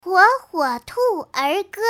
火火兔儿歌。